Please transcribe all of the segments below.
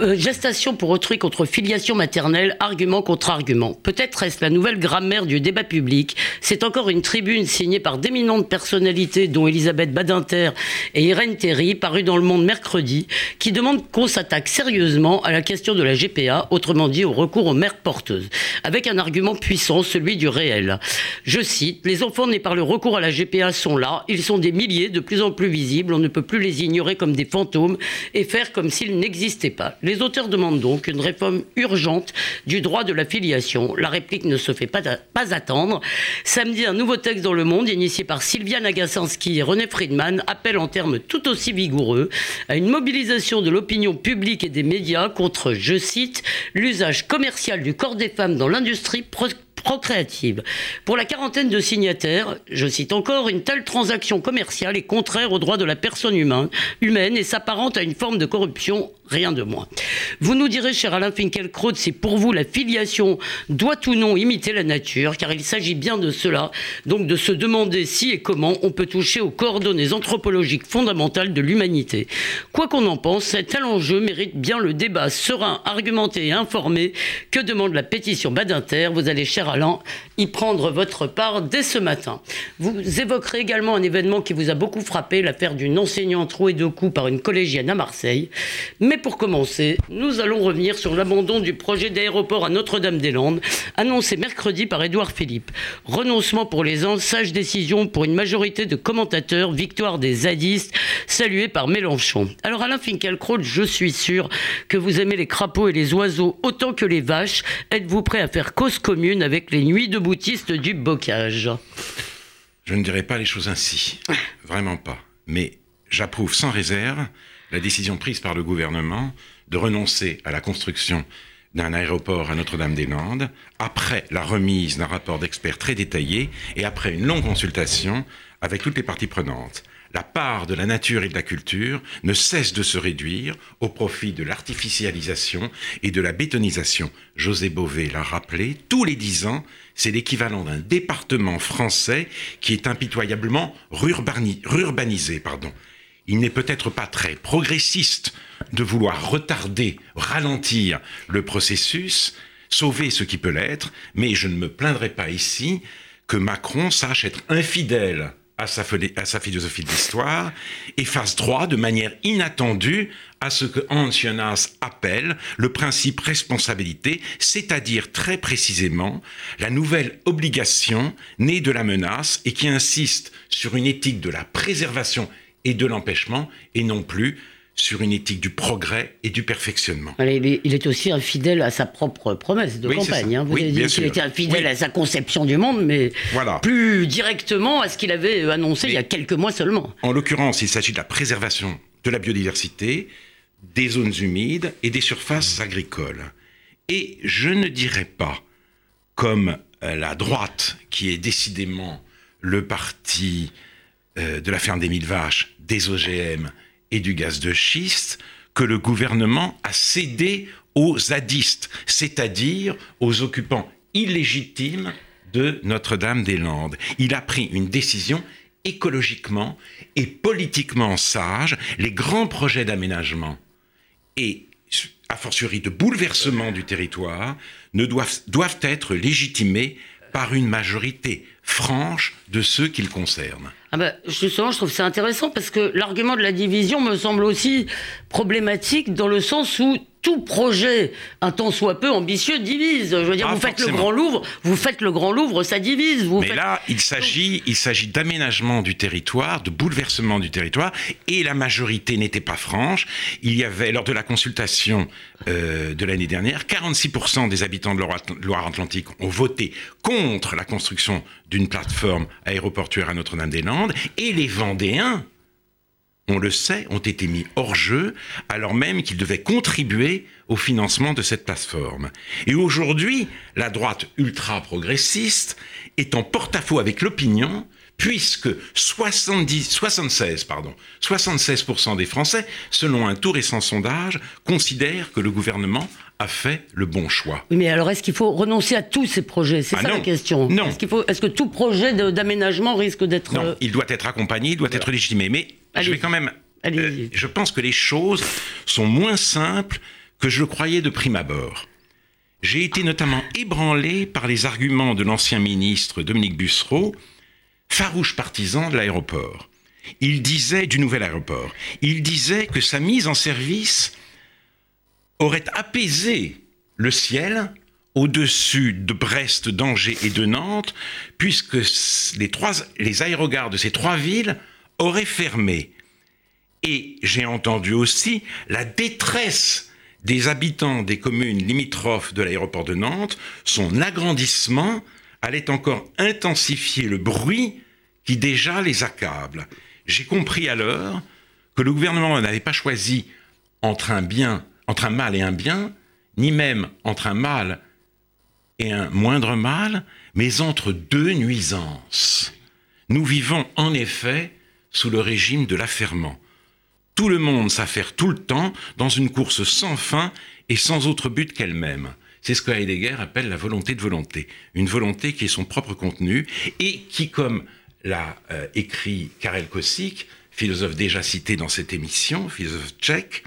euh, gestation pour autrui contre filiation maternelle, argument contre argument. Peut-être est-ce la nouvelle grammaire du débat public. C'est encore une tribune signée par d'éminentes personnalités, dont Elisabeth Badinter et Irène Terry, parue dans Le Monde mercredi, qui demande qu'on s'attaque sérieusement à la question de la GPA, autrement dit au recours aux mères porteuses, avec un argument puissant, celui du réel. Je cite, Les enfants nés par le recours à la GPA sont là, ils sont des milliers, de plus en plus visibles, on ne peut plus les ignorer comme des fantômes et faire comme s'ils n'existaient pas. Les auteurs demandent donc une réforme urgente du droit de la filiation. La réplique ne se fait pas, attendre. Samedi, un nouveau texte dans Le Monde, initié par Sylvia Nagasinski et René Friedman, appelle en termes tout aussi vigoureux à une mobilisation de l'opinion publique et des médias contre, je cite, l'usage commercial du corps des femmes dans l'industrie procréative. Pour la quarantaine de signataires, je cite encore, une telle transaction commerciale est contraire aux droits de la personne humaine et s'apparente à une forme de corruption rien de moins. Vous nous direz, cher Alain Finkielkraut, si pour vous la filiation doit ou non imiter la nature, car il s'agit bien de cela, donc de se demander si et comment on peut toucher aux coordonnées anthropologiques fondamentales de l'humanité. Quoi qu'on en pense, cet enjeu mérite bien le débat serein, argumenté et informé que demande la pétition Badinter? Vous allez, cher Alain, y prendre votre part dès ce matin. Vous évoquerez également un événement qui vous a beaucoup frappé, l'affaire d'une enseignante rouée de coups par une collégienne à Marseille. Mais pour commencer, nous allons revenir sur l'abandon du projet d'aéroport à Notre-Dame-des-Landes, annoncé mercredi par Édouard Philippe. Renoncement pour les ans, sage décision pour une majorité de commentateurs, victoire des zadistes, saluée par Mélenchon. Alors Alain Finkielkraut, je suis sûr que vous aimez les crapauds et les oiseaux autant que les vaches. Êtes-vous prêt à faire cause commune avec les nuits de boutistes du bocage? Je ne dirais pas les choses ainsi. Vraiment pas. Mais j'approuve sans réserve la décision prise par le gouvernement de renoncer à la construction d'un aéroport à Notre-Dame-des-Landes, après la remise d'un rapport d'experts très détaillé et après une longue consultation avec toutes les parties prenantes. La part de la nature et de la culture ne cesse de se réduire au profit de l'artificialisation et de la bétonisation. José Bové l'a rappelé, tous les dix ans, c'est l'équivalent d'un département français qui est impitoyablement rurbanisé. Pardon. Il n'est peut-être pas très progressiste de vouloir retarder, ralentir le processus, sauver ce qui peut l'être, mais je ne me plaindrai pas ici que Macron sache être infidèle à sa, philosophie de l'histoire et fasse droit de manière inattendue à ce que Hans Jonas appelle le principe responsabilité, c'est-à-dire très précisément la nouvelle obligation née de la menace et qui insiste sur une éthique de la préservation et de l'empêchement, et non plus sur une éthique du progrès et du perfectionnement. Il est aussi infidèle à sa propre promesse de campagne. Hein. Vous avez dit qu'il était infidèle à sa conception du monde, mais plus directement à ce qu'il avait annoncé il y a quelques mois seulement. En l'occurrence, il s'agit de la préservation de la biodiversité, des zones humides et des surfaces agricoles. Et je ne dirais pas, comme euh, la droite, qui est décidément le parti euh, de la ferme des mille vaches, des OGM et du gaz de schiste, que le gouvernement a cédé aux zadistes, c'est-à-dire aux occupants illégitimes de Notre-Dame-des-Landes. Il a pris une décision écologiquement et politiquement sage. Les grands projets d'aménagement et a fortiori de bouleversement du territoire ne doivent, doivent être légitimés par une majorité franche de ceux qu'ils concernent. Ah bah, justement, je trouve ça intéressant parce que l'argument de la division me semble aussi problématique dans le sens où tout projet, un tant soit peu ambitieux, divise. Je veux dire, ah, vous faites le Grand Louvre, vous faites le Grand Louvre, ça divise. Vous Mais là, il s'agit, il s'agit d'aménagement du territoire, de bouleversement du territoire, et la majorité n'était pas franche. Il y avait, lors de la consultation euh, de l'année dernière, 46% des habitants de Loire-Atlantique ont voté contre la construction d'une plateforme aéroportuaire à Notre-Dame-des-Landes, et les Vendéens on le sait, ont été mis hors jeu alors même qu'ils devaient contribuer au financement de cette plateforme. Et aujourd'hui, la droite ultra-progressiste est en porte-à-faux avec l'opinion puisque 70, 76, pardon, 76% des Français, selon un tout récent sondage, considèrent que le gouvernement a fait le bon choix. Oui, mais alors est-ce qu'il faut renoncer à tous ces projets? C'est Ah ça non. la question. Non. Est-ce, qu'il faut, est-ce que tout projet de- d'aménagement risque d'être... Non, euh, il doit être accompagné, il doit être légitimé. Mais je vais quand même. Euh, je pense que les choses sont moins simples que je le croyais de prime abord. J'ai été notamment ébranlé par les arguments de l'ancien ministre Dominique Bussereau, farouche partisan de l'aéroport. Il disait du nouvel aéroport. Il disait que sa mise en service aurait apaisé le ciel au-dessus de Brest, d'Angers et de Nantes, puisque les, trois, les aérogares de ces trois villes auraient fermé. Et j'ai entendu aussi la détresse des habitants des communes limitrophes de l'aéroport de Nantes. Son agrandissement allait encore intensifier le bruit qui déjà les accable. J'ai compris alors que le gouvernement n'avait pas choisi entre un bien, entre un mal et un bien, ni même entre un mal et un moindre mal, mais entre deux nuisances. Nous vivons en effet sous le régime de l'affairement. Tout le monde s'affaire tout le temps dans une course sans fin et sans autre but qu'elle-même. C'est ce que Heidegger appelle la volonté de volonté. Une volonté qui est son propre contenu et qui, comme l'a euh, écrit Karel Kosik, philosophe déjà cité dans cette émission, philosophe tchèque,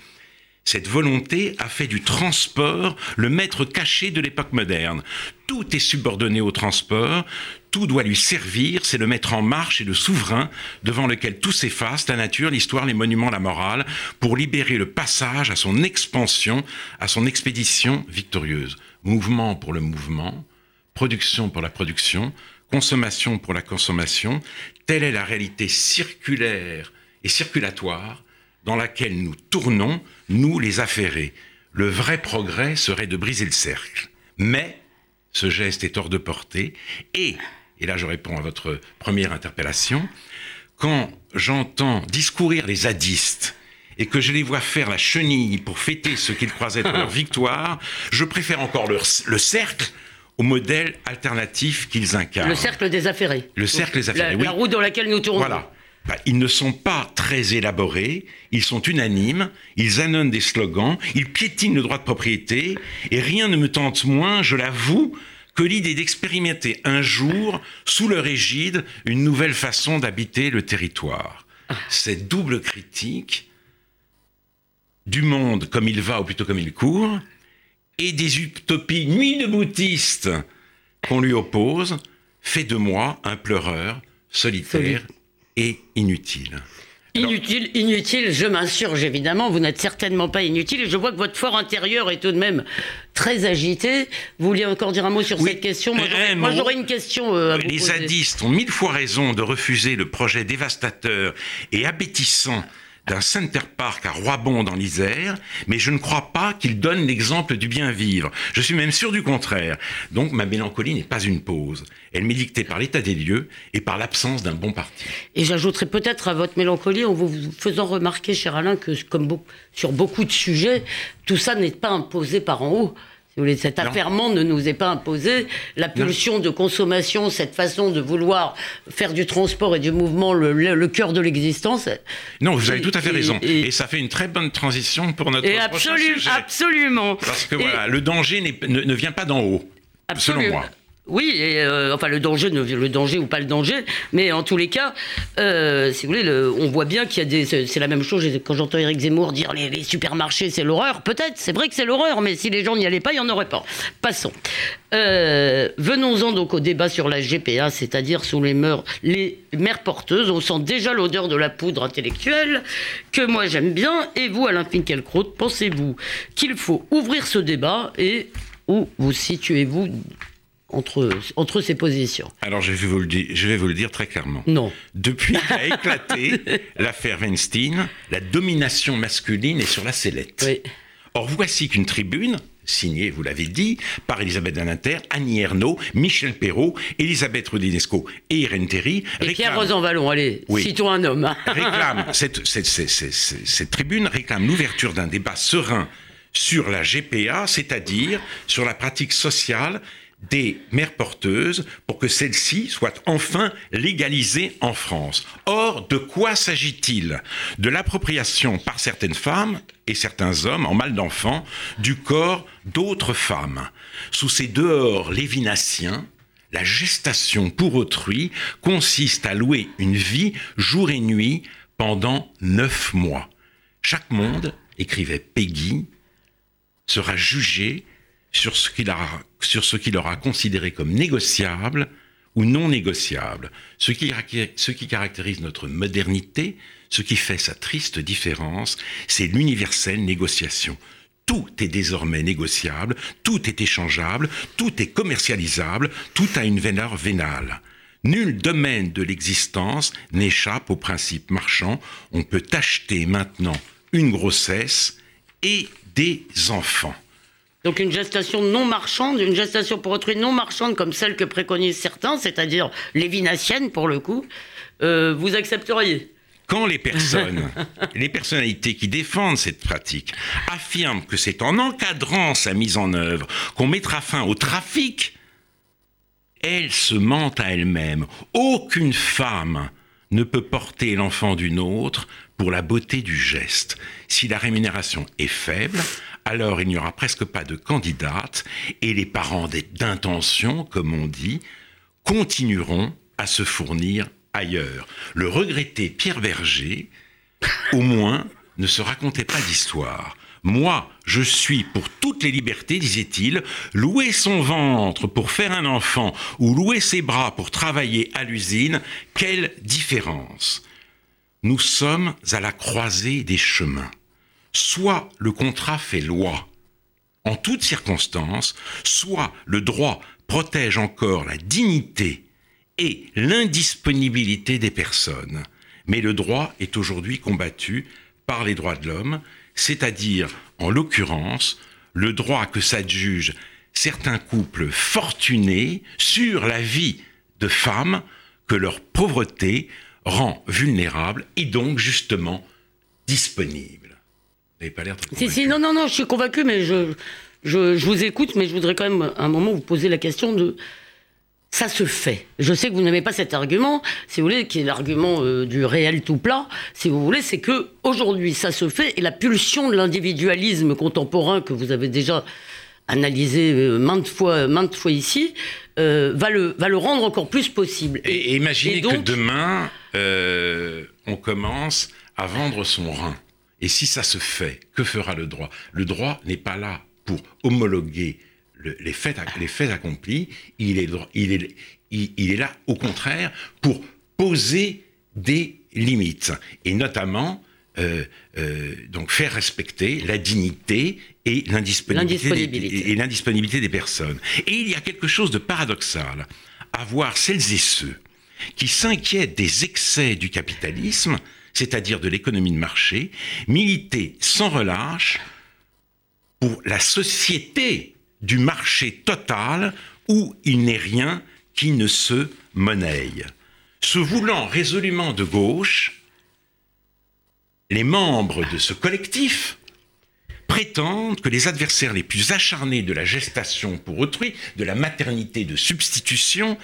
cette volonté a fait du transport le maître caché de l'époque moderne. Tout est subordonné au transport, tout doit lui servir, c'est le maître en marche et le souverain devant lequel tout s'efface, la nature, l'histoire, les monuments, la morale, pour libérer le passage à son expansion, à son expédition victorieuse. Mouvement pour le mouvement, production pour la production, consommation pour la consommation, telle est la réalité circulaire et circulatoire dans laquelle nous tournons, nous les affairés. Le vrai progrès serait de briser le cercle. Mais ce geste est hors de portée et, et là je réponds à votre première interpellation, quand j'entends discourir les zadistes et que je les vois faire la chenille pour fêter ce qu'ils croient être leur victoire, je préfère encore leur- le cercle au modèle alternatif qu'ils incarnent. Le cercle des affairés. Le cercle des affairés, La, oui. la roue dans laquelle nous tournons. Voilà. Bah, ils ne sont pas très élaborés, ils sont unanimes, ils annonnent des slogans, ils piétinent le droit de propriété, et rien ne me tente moins, je l'avoue, que l'idée d'expérimenter un jour, sous leur égide, une nouvelle façon d'habiter le territoire. Cette double critique du monde comme il va ou plutôt comme il court, et des utopies nuit de boutistes qu'on lui oppose, fait de moi un pleureur solitaire et inutile. Inutile, inutile, je m'insurge évidemment, vous n'êtes certainement pas inutile et je vois que votre fort intérieur est tout de même très agité. Vous vouliez encore dire un mot sur Oui, cette question Moi, j'aurais- mot. Moi j'aurais une question euh, à vous Les poser. zadistes ont mille fois raison de refuser le projet dévastateur et abétissant d'un Center Park à Roibon dans l'Isère, mais je ne crois pas qu'il donne l'exemple du bien vivre. Je suis même sûr du contraire. Donc ma mélancolie n'est pas une pause. Elle m'est dictée par l'état des lieux et par l'absence d'un bon parti. Et j'ajouterai peut-être à votre mélancolie en vous faisant remarquer, cher Alain, que comme sur beaucoup de sujets, tout ça n'est pas imposé par en haut. Cet affairement ne nous est pas imposé. La pulsion de consommation, cette façon de vouloir faire du transport et du mouvement le, le- le cœur de l'existence. Non, vous avez Et- tout à fait et- raison. et- Et, ça fait une très bonne transition pour notre Et prochain absolu- sujet. absolument. Parce que voilà, le danger ne, ne vient pas d'en haut, selon Absolument. moi. Oui, euh, enfin le danger, le danger ou pas le danger, mais en tous les cas, euh, si vous voulez, le- on voit bien qu'il y a des, c'est la même chose. Quand j'entends Éric Zemmour dire les, supermarchés, c'est l'horreur, peut-être, c'est vrai que c'est l'horreur, mais si les gens n'y allaient pas, il n'y en aurait pas. Passons. Euh, Venons-en donc au débat sur la GPA, c'est-à-dire sous les mères porteuses. On sent déjà l'odeur de la poudre intellectuelle que moi j'aime bien. Et vous, Alain Finkielkraut, pensez-vous qu'il faut ouvrir ce débat et où vous situez-vous entre, entre ces positions Alors je vais, vous le dire, je vais vous le dire très clairement. Non. Depuis qu'a éclaté l'affaire Weinstein, la domination masculine est sur la sellette. Oui. Or voici qu'une tribune, signée, vous l'avez dit, par Elisabeth Badinter, Annie Ernaux, Michel Perrault, Elisabeth Rodinesco et Irène Théry, Et Pierre réclament- Rosanvallon, allez, Oui. citons un homme. réclame, cette- cette- cette- cette- cette tribune réclame l'ouverture d'un débat serein sur la GPA, c'est-à-dire sur la pratique sociale des mères porteuses pour que celles-ci soient enfin légalisées en France. Or, de quoi s'agit-il? De l'appropriation par certaines femmes et certains hommes en mal d'enfants du corps d'autres femmes. Sous ces dehors lévinassiens, la gestation pour autrui consiste à louer une vie jour et nuit pendant neuf mois. Chaque monde, écrivait Peggy, sera jugé sur ce qu'il aura, sur ce qu'il aura considéré comme négociable ou non négociable. Ce qui, ce qui caractérise notre modernité, ce qui fait sa triste différence, c'est l'universelle négociation. Tout est désormais négociable, tout est échangeable, tout est commercialisable, tout a une valeur vénale. Nul domaine de l'existence n'échappe au principe marchand. On peut acheter maintenant une grossesse et des enfants. Donc une gestation non marchande, une gestation pour autrui non marchande comme celle que préconisent certains, c'est-à-dire lévinassienne pour le coup, euh, vous accepteriez? Quand les personnes, les personnalités qui défendent cette pratique affirment que c'est en encadrant sa mise en œuvre qu'on mettra fin au trafic, elles se mentent à elles-mêmes. Aucune femme ne peut porter l'enfant d'une autre pour la beauté du geste. Si la rémunération est faible, alors il n'y aura presque pas de candidate et les parents d'intention, comme on dit, continueront à se fournir ailleurs. Le regretté Pierre Verger, au moins, ne se racontait pas d'histoire. Moi, je suis pour toutes les libertés, disait-il, louer son ventre pour faire un enfant ou louer ses bras pour travailler à l'usine, quelle différence Nous sommes à la croisée des chemins. Soit le contrat fait loi en toutes circonstances, soit le droit protège encore la dignité et l'indisponibilité des personnes. Mais le droit est aujourd'hui combattu par les droits de l'homme, c'est-à-dire, en l'occurrence, le droit que s'adjugent certains couples fortunés sur la vie de femmes que leur pauvreté rend vulnérables et donc justement disponibles. Vous n'avez pas l'air très Si, si, non, non, non, je suis convaincu, mais je, je, je, vous écoute, mais je voudrais quand même un moment vous poser la question de ça se fait. Je sais que vous n'aimez pas cet argument, si vous voulez, qui est l'argument euh, du réel tout plat, si vous voulez, c'est que aujourd'hui ça se fait et la pulsion de l'individualisme contemporain que vous avez déjà analysé euh, maintes fois, maintes fois ici, euh, va, le, va le rendre encore plus possible. Et, imaginez que demain, on commence à vendre son rein. Et si ça se fait, que fera le droit? Le droit n'est pas là pour homologuer les, faits, les faits accomplis, il est, il, est, il, est là, au contraire, pour poser des limites, et notamment euh, euh, donc faire respecter la dignité et l'indisponibilité des, des personnes. Et il y a quelque chose de paradoxal à voir celles et ceux qui s'inquiètent des excès du capitalisme, c'est-à-dire de l'économie de marché, militer sans relâche pour la société du marché total où il n'est rien qui ne se monnaie. Se voulant résolument de gauche, les membres de ce collectif prétendent que les adversaires les plus acharnés de la gestation pour autrui, de la maternité de substitution,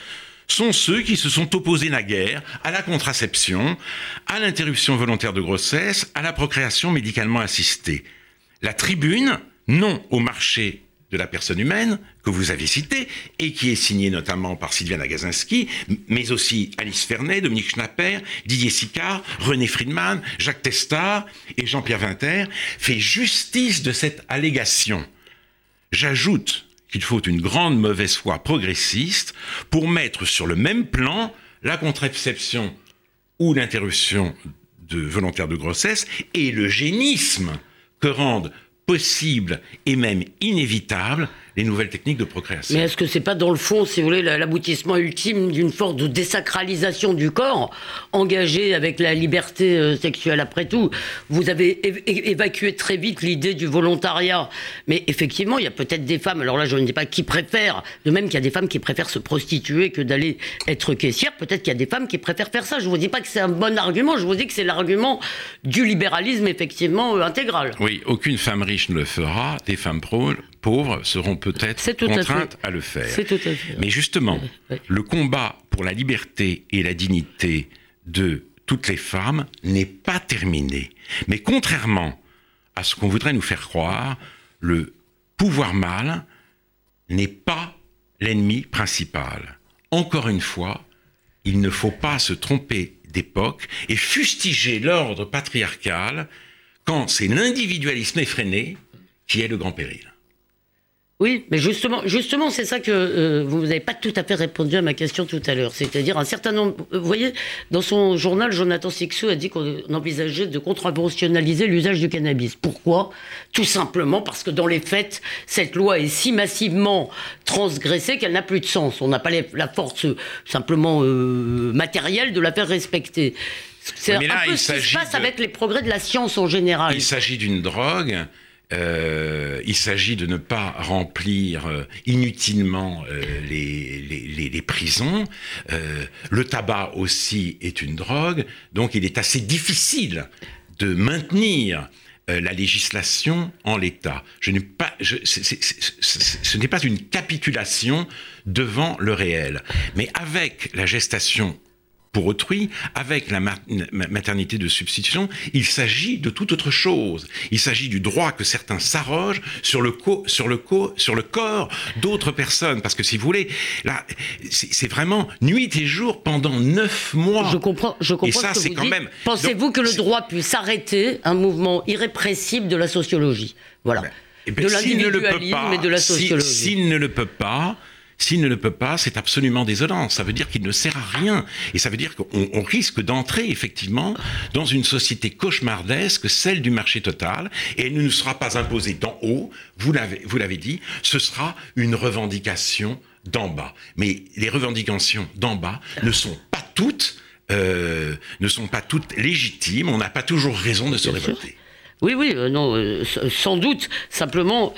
sont ceux qui se sont opposés naguère à la contraception, à l'interruption volontaire de grossesse, à la procréation médicalement assistée. La tribune, non au marché de la personne humaine que vous avez cité et qui est signé notamment par Sylviane Agazinski, mais aussi Alice Fernet, Dominique Schnapper, Didier Sicard, René Friedman, Jacques Testard et Jean-Pierre Vinter, fait justice de cette allégation. J'ajoute qu'il faut une grande mauvaise foi progressiste pour mettre sur le même plan la contraception ou l'interruption de volontaire de grossesse et le génisme que rendent possible et même inévitable les nouvelles techniques de procréation. Mais est-ce que c'est pas dans le fond, si vous voulez, l'aboutissement ultime d'une forme de désacralisation du corps, engagé avec la liberté euh, sexuelle après tout? Vous avez évacué très vite l'idée du volontariat, mais effectivement, il y a peut-être des femmes, alors là je ne dis pas qui préfèrent, de même qu'il y a des femmes qui préfèrent se prostituer que d'aller être caissière, peut-être qu'il y a des femmes qui préfèrent faire ça. Je vous dis pas que c'est un bon argument, je vous dis que c'est l'argument du libéralisme effectivement euh, intégral. Oui, aucune femme riche ne le fera, des femmes pauvres pauvres seront peut-être contraintes à, le faire. Tout à fait. Mais justement, le combat pour la liberté et la dignité de toutes les femmes n'est pas terminé. Mais contrairement à ce qu'on voudrait nous faire croire, le pouvoir mâle n'est pas l'ennemi principal. Encore une fois, il ne faut pas se tromper d'époque et fustiger l'ordre patriarcal quand c'est l'individualisme effréné qui est le grand péril. Oui, mais justement, justement, c'est ça que euh, vous n'avez pas tout à fait répondu à ma question tout à l'heure. C'est-à-dire un certain nombre. Euh, vous voyez, dans son journal, Jonathan Sixou a dit qu'on envisageait de contraventionnaliser l'usage du cannabis. Pourquoi? Tout simplement parce que dans les faits, cette loi est si massivement transgressée qu'elle n'a plus de sens. On n'a pas la force simplement euh, matérielle de la faire respecter. C'est un peu ce qui se passe avec les progrès de la science en général. Il s'agit d'une drogue euh, il s'agit de ne pas remplir euh, inutilement euh, les, prisons. le tabac aussi est une drogue, donc il est assez difficile de maintenir la législation en l'état. Je pas, ce n'est pas une capitulation devant le réel, mais avec la gestation pour autrui, avec la maternité de substitution, il s'agit de toute autre chose. Il s'agit du droit que certains s'arrogent sur le sur le sur le corps d'autres personnes. Parce que si vous voulez, là, c'est vraiment nuit et jour pendant neuf mois. Je comprends, je comprends. Et ça, c'est quand même. Pensez-vous que le droit puisse arrêter un mouvement irrépressible de la sociologie? Voilà. Ben, eh ben, de l'individualisme et de la sociologie. S'il ne le peut pas, s'il ne le peut pas, c'est absolument désolant. Ça veut dire qu'il ne sert à rien. Et ça veut dire qu'on risque d'entrer effectivement dans une société cauchemardesque, celle du marché total, et elle ne nous sera pas imposée d'en haut, vous l'avez dit, ce sera une revendication d'en bas. Mais les revendications d'en bas ne sont pas toutes, euh, ne sont pas toutes légitimes. On n'a pas toujours raison de se révolter. Oui, oui, euh, non, euh, sans doute. Simplement,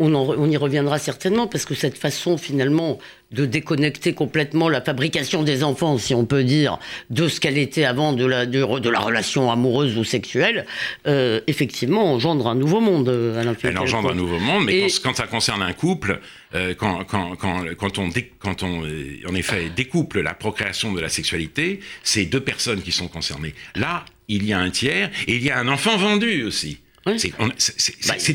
on, y reviendra certainement parce que cette façon finalement de déconnecter complètement la fabrication des enfants, si on peut dire, de ce qu'elle était avant de la, de, la relation amoureuse ou sexuelle, euh, effectivement engendre un nouveau monde. Euh, à Elle engendre un nouveau monde, mais quand, ça concerne un couple, euh, quand, quand, quand, on, quand on en effet découple la procréation de la sexualité, c'est deux personnes qui sont concernées. Là, il y a un tiers et il y a un enfant vendu aussi. Bah,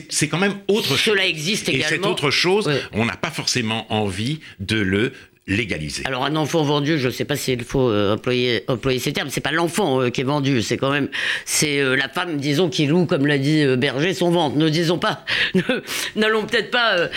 c'est quand même autre chose. Cela existe également. Et cette autre chose, on n'a pas forcément envie de le légalisé. Alors un enfant vendu, je ne sais pas s'il faut euh, employer, employer ces termes, c'est pas l'enfant euh, qui est vendu, c'est quand même c'est euh, la femme, disons, qui loue, comme l'a dit Berger, son ventre. Ne disons pas, n'allons peut-être pas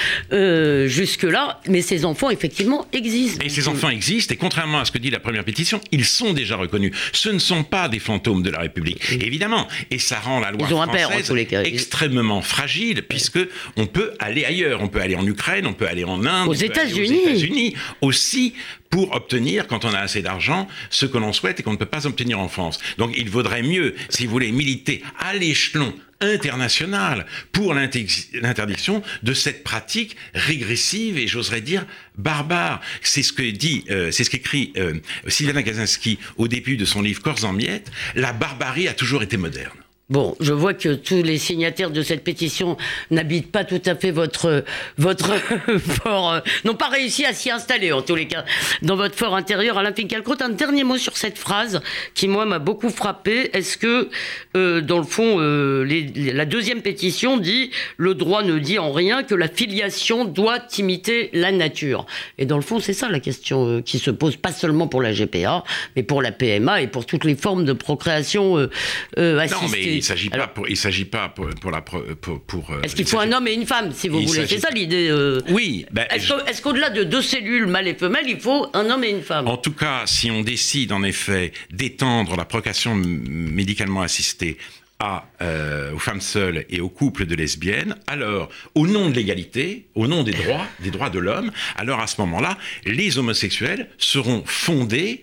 jusque là, mais ces enfants effectivement existent. Et ces enfants existent, et contrairement à ce que dit la première pétition, ils sont déjà reconnus. Ce ne sont pas des fantômes de la République, évidemment, et ça rend la loi française extrêmement fragile, puisque on peut aller ailleurs, on peut aller en Ukraine, on peut aller en Inde, aux États-Unis, aussi pour obtenir, quand on a assez d'argent, ce que l'on souhaite et qu'on ne peut pas obtenir en France. Donc il vaudrait mieux, si vous voulez, militer à l'échelon international pour l'interdiction de cette pratique régressive et j'oserais dire barbare. C'est ce que dit, euh, c'est ce qu'écrit euh, Sylvana Kaczynski au début de son livre Corps en miettes. La barbarie a toujours été moderne. Bon, je vois que tous les signataires de cette pétition n'habitent pas tout à fait votre votre fort, euh, n'ont pas réussi à s'y installer en tous les cas dans votre fort intérieur. Alain Finkielkraut, un dernier mot sur cette phrase qui moi m'a beaucoup frappé. Est-ce que euh, dans le fond, euh, la deuxième pétition dit le droit ne dit en rien que la filiation doit imiter la nature. Et dans le fond, c'est ça la question qui se pose pas seulement pour la GPA, mais pour la PMA et pour toutes les formes de procréation assistée il s'agit pas pour, il s'agit pas pour, la pour, euh, Est-ce qu'il faut un homme et une femme, si vous voulez? C'est ça l'idée. Euh. Oui. Ben, est-ce, qu'au-delà de deux cellules mâles et femelles, il faut un homme et une femme? En tout cas, si on décide en effet d'étendre la procréation médicalement assistée à, euh, aux femmes seules et aux couples de lesbiennes, alors, au nom de l'égalité, au nom des droits, des droits de l'homme, alors à ce moment-là, les homosexuels seront fondés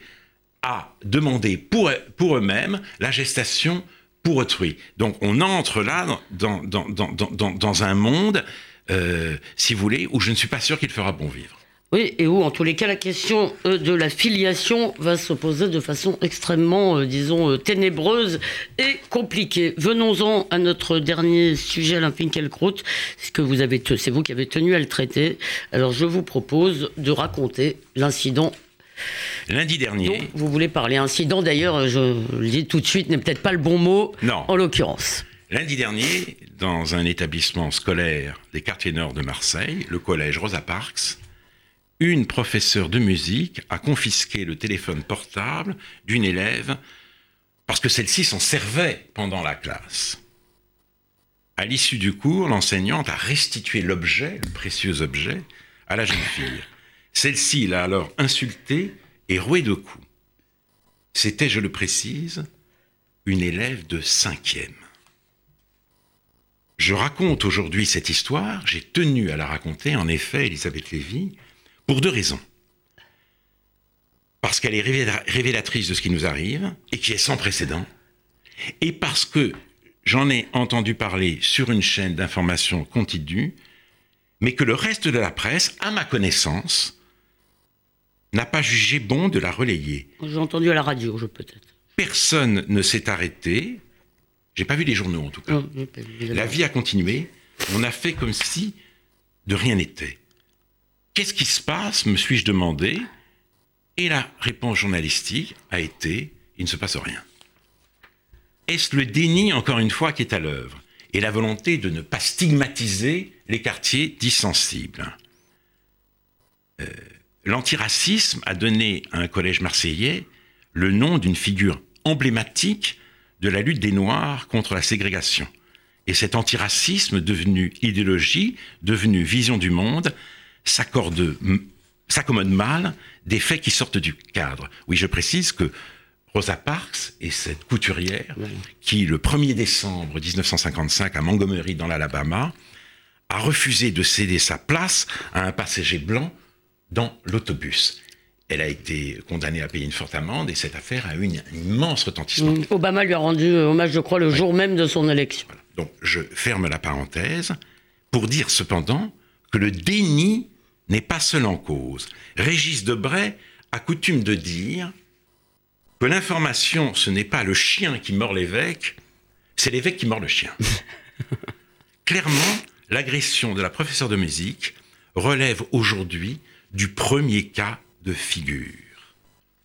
à demander pour, pour eux-mêmes la gestation pour autrui. Donc on entre là dans, dans, dans, dans un monde, euh, si vous voulez, où je ne suis pas sûr qu'il fera bon vivre. Oui, et où en tous les cas la question euh, de la filiation va se poser de façon extrêmement, euh, disons, ténébreuse et compliquée. Venons-en à notre dernier sujet, Alain Finkielkraut, c'est vous avez, c'est vous qui avez tenu à le traiter. Alors je vous propose de raconter l'incident. Lundi dernier. vous voulez parler incident d'ailleurs, je le dis tout de suite, n'est peut-être pas le bon mot. Non. En l'occurrence. Lundi dernier, dans un établissement scolaire des quartiers nord de Marseille, le collège Rosa Parks, une professeure de musique a confisqué le téléphone portable d'une élève parce que celle-ci s'en servait pendant la classe. À l'issue du cours, l'enseignante a restitué l'objet, le précieux objet, à la jeune fille. Celle-ci l'a alors insultée et roué de coups. C'était, je le précise, une élève de cinquième. Je raconte aujourd'hui cette histoire, j'ai tenu à la raconter, en effet, Elisabeth Lévy, pour deux raisons. Parce qu'elle est révélatrice de ce qui nous arrive et qui est sans précédent. Et parce que j'en ai entendu parler sur une chaîne d'information continue, mais que le reste de la presse, à ma connaissance, n'a pas jugé bon de la relayer. J'ai entendu à la radio, je peut-être. Personne ne s'est arrêté. J'ai pas vu les journaux en tout cas. la vie a continué. On a fait comme si de rien n'était. Qu'est-ce qui se passe me suis-je demandé. Et la réponse journalistique a été il ne se passe rien. Est-ce le déni, encore une fois, qui est à l'œuvre et la volonté de ne pas stigmatiser les quartiers dits sensibles? Euh, L'antiracisme a donné à un collège marseillais le nom d'une figure emblématique de la lutte des Noirs contre la ségrégation. Et cet antiracisme devenu idéologie, devenu vision du monde, s'accorde, s'accommode mal des faits qui sortent du cadre. Oui, je précise que Rosa Parks est cette couturière qui, le 1er décembre 1955, à Montgomery, dans l'Alabama, a refusé de céder sa place à un passager blanc dans l'autobus. Elle a été condamnée à payer une forte amende et cette affaire a eu un immense retentissement. Mm. Obama lui a rendu hommage, je crois, le jour même de son élection. Donc je ferme la parenthèse pour dire cependant que le déni n'est pas seul en cause. Régis Debray a coutume de dire que l'information, ce n'est pas le chien qui mord l'évêque, c'est l'évêque qui mord le chien. Clairement, l'agression de la professeure de musique relève aujourd'hui du premier cas de figure.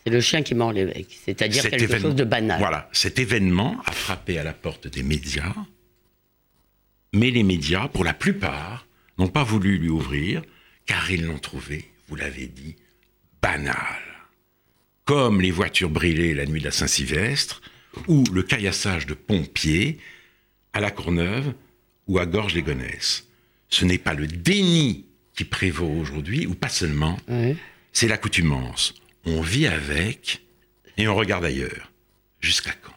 C'est le chien qui mord l'évêque, c'est-à-dire quelque chose de banal. Voilà, cet événement a frappé à la porte des médias, mais les médias, pour la plupart, n'ont pas voulu lui ouvrir car ils l'ont trouvé, vous l'avez dit, banal. Comme les voitures brûlées la nuit de la Saint-Sylvestre, ou le caillassage de pompiers à la Courneuve ou à Gorges-les-Gonesse. Ce n'est pas le déni qui prévaut aujourd'hui, ou pas seulement, c'est l'accoutumance. On vit avec et on regarde ailleurs. Jusqu'à quand?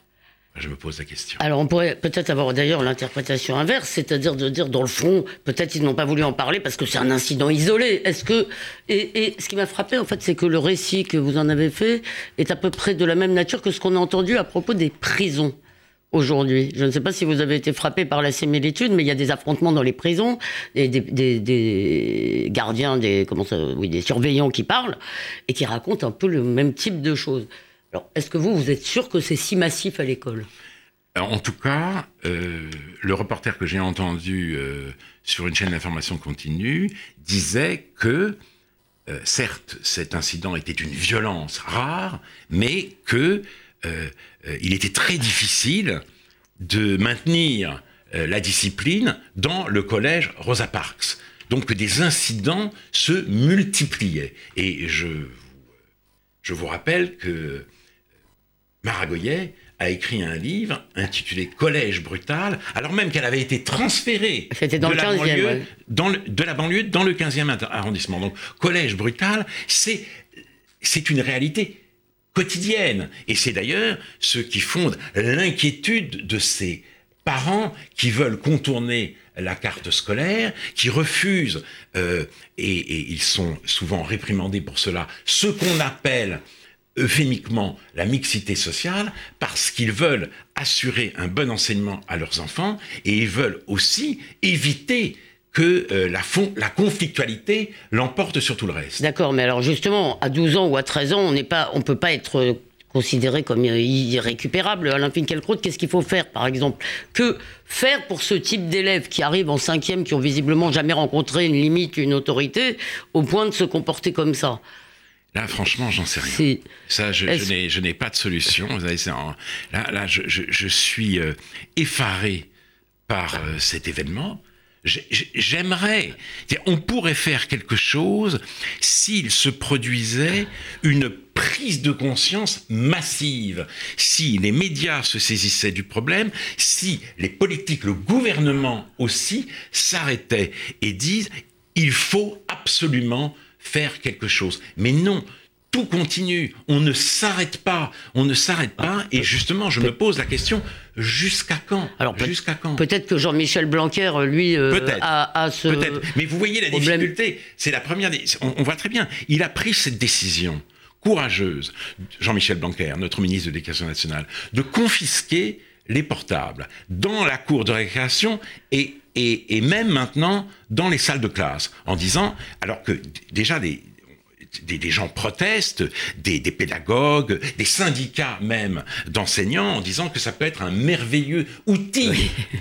Je me pose la question. Alors on pourrait peut-être avoir d'ailleurs l'interprétation inverse, c'est-à-dire de dire dans le fond, peut-être ils n'ont pas voulu en parler parce que c'est un incident isolé. Est-ce que et, ce qui m'a frappé en fait, c'est que le récit que vous en avez fait est à peu près de la même nature que ce qu'on a entendu à propos des prisons aujourd'hui. Je ne sais pas si vous avez été frappé par la similitude, mais il y a des affrontements dans les prisons, des, gardiens, des surveillants qui parlent et qui racontent un peu le même type de choses. Alors, est-ce que vous, vous êtes sûr que c'est si massif à l'école? En tout cas, euh, le reporter que j'ai entendu euh, sur une chaîne d'information continue disait que, euh, certes, cet incident était une violence rare, mais que il était très difficile de maintenir la discipline dans le collège Rosa Parks. Donc des incidents se multipliaient. Et je, je vous rappelle que Maragoyet a écrit un livre intitulé Collège brutal, alors même qu'elle avait été transférée dans de, le la banlieue, dans de la banlieue dans le 15e arrondissement. Donc Collège brutal, c'est c'est une réalité quotidienne. Et c'est d'ailleurs ce qui fonde l'inquiétude de ces parents qui veulent contourner la carte scolaire, qui refusent, euh, et, et, ils sont souvent réprimandés pour cela, ce qu'on appelle euphémiquement la mixité sociale parce qu'ils veulent assurer un bon enseignement à leurs enfants et ils veulent aussi éviter que euh, la, la conflictualité l'emporte sur tout le reste. D'accord, mais alors justement, à 12 ans ou à 13 ans, on ne on peut pas être considéré comme irrécupérable. Alain Finkielkraut, qu'est-ce qu'il faut faire, par exemple? Que faire pour ce type d'élèves qui arrivent en cinquième, qui ont visiblement jamais rencontré une limite, une autorité, au point de se comporter comme ça? Là, franchement, j'en sais rien. Ça, je, n'ai pas de solution. Là, là je, suis euh, effaré par euh, cet événement. J'aimerais, on pourrait faire quelque chose s'il se produisait une prise de conscience massive, si les médias se saisissaient du problème, si les politiques, le gouvernement aussi s'arrêtaient et disent il faut absolument faire quelque chose. Mais non, tout continue, on ne s'arrête pas, on ne s'arrête pas, et justement, je me pose la question, jusqu'à quand? Alors, jusqu'à quand? Peut-être que Jean-Michel Blanquer, lui, euh, a, ce Peut-être, mais vous voyez la difficulté, c'est la première, on, voit très bien, il a pris cette décision courageuse, Jean-Michel Blanquer, notre ministre de l'Éducation nationale, de confisquer les portables dans la cour de récréation et, et, et même maintenant dans les salles de classe, en disant, alors que déjà des, des, gens protestent, des, pédagogues, des syndicats même d'enseignants en disant que ça peut être un merveilleux outil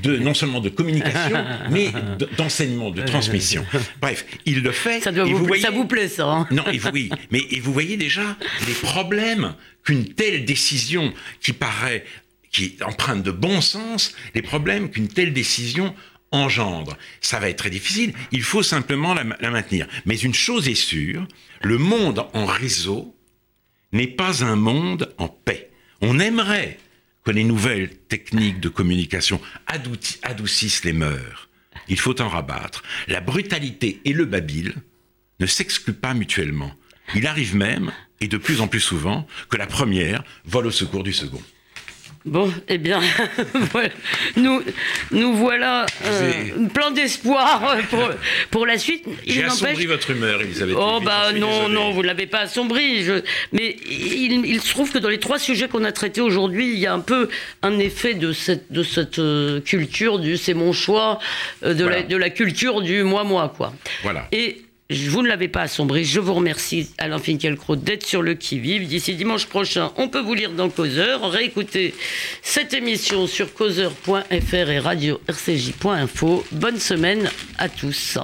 de non seulement de communication, mais d'enseignement, de transmission. Bref, il le fait. Ça, vous, voyez, ça vous plaît, ça hein Non, et oui, mais et vous voyez déjà les problèmes qu'une telle décision qui paraît qui est empreinte de bon sens, les problèmes qu'une telle décision engendre. Ça va être très difficile, il faut simplement la, maintenir. Mais une chose est sûre, le monde en réseau n'est pas un monde en paix. On aimerait que les nouvelles techniques de communication adoucissent les mœurs. Il faut en rabattre. La brutalité et le babil ne s'excluent pas mutuellement. Il arrive même, et de plus en plus souvent, que la première vole au secours du second. Bon, eh bien, nous, nous voilà euh, plein d'espoir pour, pour la suite. J'ai assombri votre humeur, Elisabeth. Oh, bah non, non, vous ne l'avez pas assombri. Mais il, se trouve que dans les trois sujets qu'on a traités aujourd'hui, il y a un peu un effet de cette, de cette euh, culture du c'est mon choix, euh, de, la, de la culture du moi-moi, quoi. Voilà. Et vous ne l'avez pas assombri. Je vous remercie, Alain Finkielkraut, d'être sur le qui-vive. D'ici dimanche prochain, on peut vous lire dans Causeur. Réécoutez cette émission sur causeur.fr et radio-rcj.info. Bonne semaine à tous.